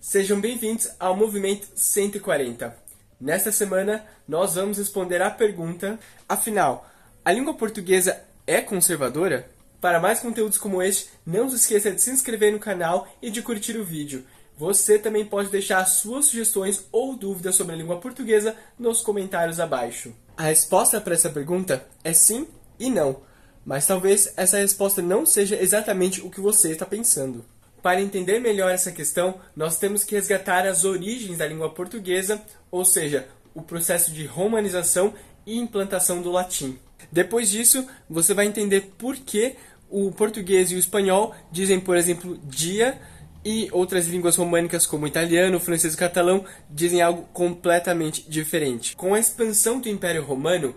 Sejam bem-vindos ao Movimento 140. Nesta semana, nós vamos responder à pergunta: afinal, a língua portuguesa é conservadora? Para mais conteúdos como este, não se esqueça de se inscrever no canal e de curtir o vídeo. Você também pode deixar suas sugestões ou dúvidas sobre a língua portuguesa nos comentários abaixo. A resposta para essa pergunta é sim e não, mas talvez essa resposta não seja exatamente o que você está pensando. Para entender melhor essa questão, nós temos que resgatar as origens da língua portuguesa, ou seja, o processo de romanização e implantação do latim. Depois disso, você vai entender por que o português e o espanhol dizem, por exemplo, dia, e outras línguas românicas como italiano, francês e catalão dizem algo completamente diferente. Com a expansão do Império Romano,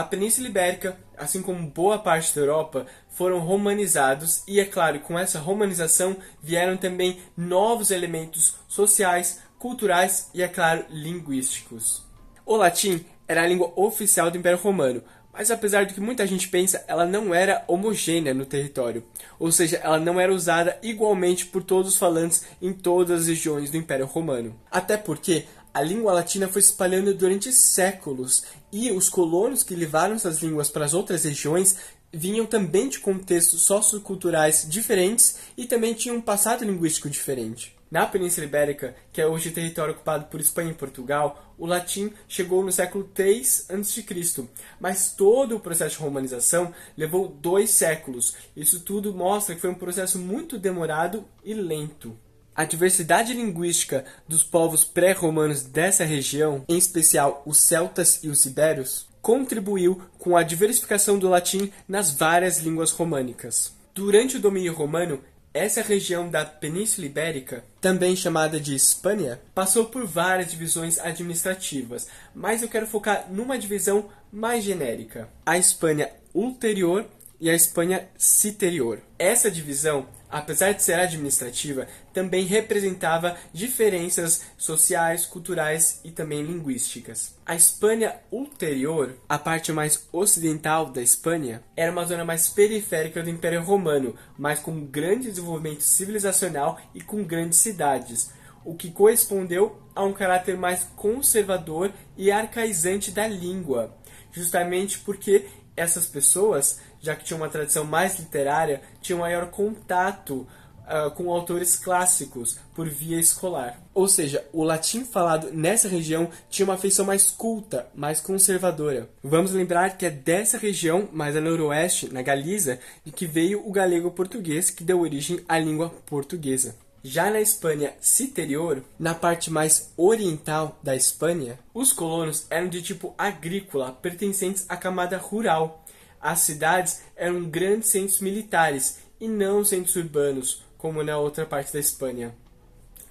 a Península Ibérica, assim como boa parte da Europa, foram romanizados e, é claro, com essa romanização vieram também novos elementos sociais, culturais e, é claro, linguísticos. O latim era a língua oficial do Império Romano, mas apesar do que muita gente pensa, ela não era homogênea no território, ou seja, ela não era usada igualmente por todos os falantes em todas as regiões do Império Romano. Até porque a língua latina foi se espalhando durante séculos e os colonos que levaram essas línguas para as outras regiões vinham também de contextos socioculturais diferentes e também tinham um passado linguístico diferente. Na Península Ibérica, que é hoje território ocupado por Espanha e Portugal, o latim chegou no século III a.C., mas todo o processo de romanização levou dois séculos. Isso tudo mostra que foi um processo muito demorado e lento. A diversidade linguística dos povos pré-romanos dessa região, em especial os celtas e os ibérios, contribuiu com a diversificação do latim nas várias línguas românicas. Durante o domínio romano, essa região da Península Ibérica, também chamada de Espanha, passou por várias divisões administrativas, mas eu quero focar numa divisão mais genérica: a Espanha ulterior e a Espanha citerior. Essa divisão, apesar de ser administrativa, também representava diferenças sociais, culturais e também linguísticas. A Espanha ulterior, a parte mais ocidental da Espanha, era uma zona mais periférica do Império Romano, mas com grande desenvolvimento civilizacional e com grandes cidades o que correspondeu a um caráter mais conservador e arcaizante da língua, justamente porque essas pessoas já que tinha uma tradição mais literária, tinha um maior contato uh, com autores clássicos por via escolar. Ou seja, o latim falado nessa região tinha uma feição mais culta, mais conservadora. Vamos lembrar que é dessa região, mais a noroeste, na Galiza, de que veio o galego-português, que deu origem à língua portuguesa. Já na Espanha citerior, na parte mais oriental da Espanha, os colonos eram de tipo agrícola, pertencentes à camada rural, as cidades eram grandes centros militares e não centros urbanos, como na outra parte da Espanha.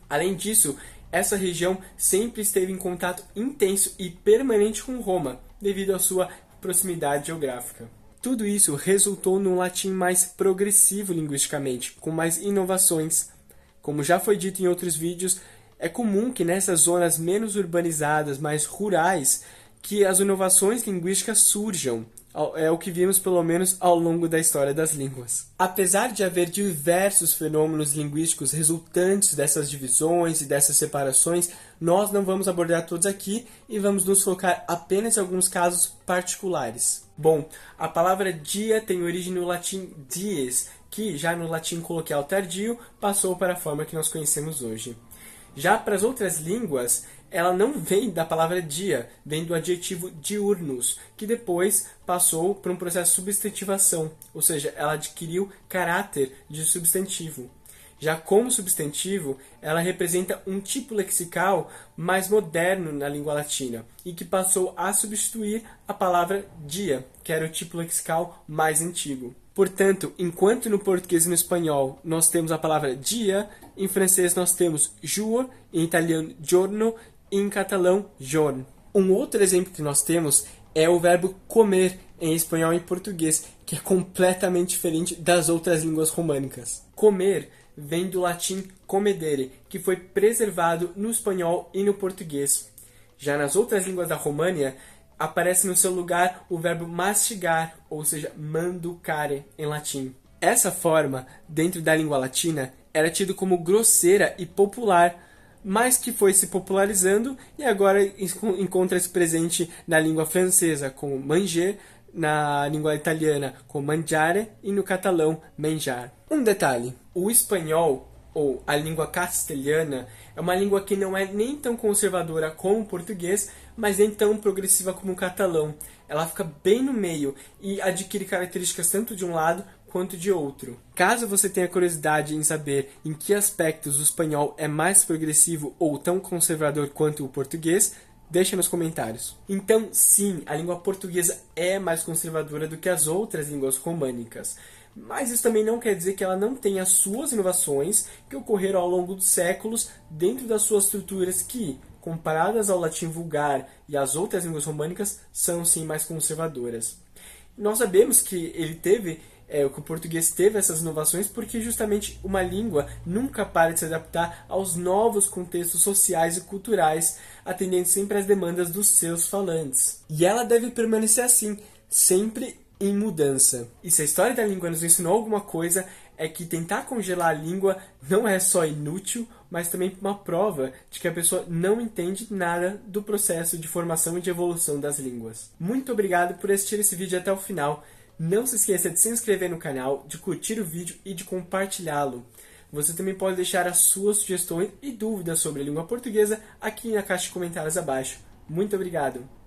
Além disso, essa região sempre esteve em contato intenso e permanente com Roma, devido à sua proximidade geográfica. Tudo isso resultou num latim mais progressivo linguisticamente, com mais inovações. Como já foi dito em outros vídeos, é comum que nessas zonas menos urbanizadas, mais rurais, que as inovações linguísticas surjam, é o que vimos pelo menos ao longo da história das línguas. Apesar de haver diversos fenômenos linguísticos resultantes dessas divisões e dessas separações, nós não vamos abordar todos aqui e vamos nos focar apenas em alguns casos particulares. Bom, a palavra dia tem origem no latim dies, que já no latim coloquial tardio passou para a forma que nós conhecemos hoje. Já para as outras línguas, ela não vem da palavra dia, vem do adjetivo diurnus, que depois passou por um processo de substantivação, ou seja, ela adquiriu caráter de substantivo. Já como substantivo, ela representa um tipo lexical mais moderno na língua latina e que passou a substituir a palavra dia, que era o tipo lexical mais antigo. Portanto, enquanto no português e no espanhol nós temos a palavra dia, em francês nós temos jour, em italiano giorno e em catalão jorn. Um outro exemplo que nós temos é o verbo comer em espanhol e português, que é completamente diferente das outras línguas românicas. Comer vem do latim comedere, que foi preservado no espanhol e no português. Já nas outras línguas da România, aparece no seu lugar o verbo mastigar, ou seja, manducare em latim. Essa forma, dentro da língua latina, era tido como grosseira e popular, mas que foi se popularizando e agora encontra-se presente na língua francesa como manger, na língua italiana como mangiare e no catalão menjar. Um detalhe: o espanhol ou a língua castelhana é uma língua que não é nem tão conservadora como o português, mas nem tão progressiva como o catalão. Ela fica bem no meio e adquire características tanto de um lado quanto de outro. Caso você tenha curiosidade em saber em que aspectos o espanhol é mais progressivo ou tão conservador quanto o português, deixa nos comentários. Então, sim, a língua portuguesa é mais conservadora do que as outras línguas românicas. Mas isso também não quer dizer que ela não tenha suas inovações que ocorreram ao longo dos séculos dentro das suas estruturas que, comparadas ao latim vulgar e às outras línguas românicas, são sim mais conservadoras. Nós sabemos que ele teve é, que o português teve essas inovações porque justamente uma língua nunca para de se adaptar aos novos contextos sociais e culturais, atendendo sempre às demandas dos seus falantes. E ela deve permanecer assim, sempre em mudança. E se a história da língua nos ensinou alguma coisa, é que tentar congelar a língua não é só inútil, mas também uma prova de que a pessoa não entende nada do processo de formação e de evolução das línguas. Muito obrigado por assistir esse vídeo até o final. Não se esqueça de se inscrever no canal, de curtir o vídeo e de compartilhá-lo. Você também pode deixar as suas sugestões e dúvidas sobre a língua portuguesa aqui na caixa de comentários abaixo. Muito obrigado!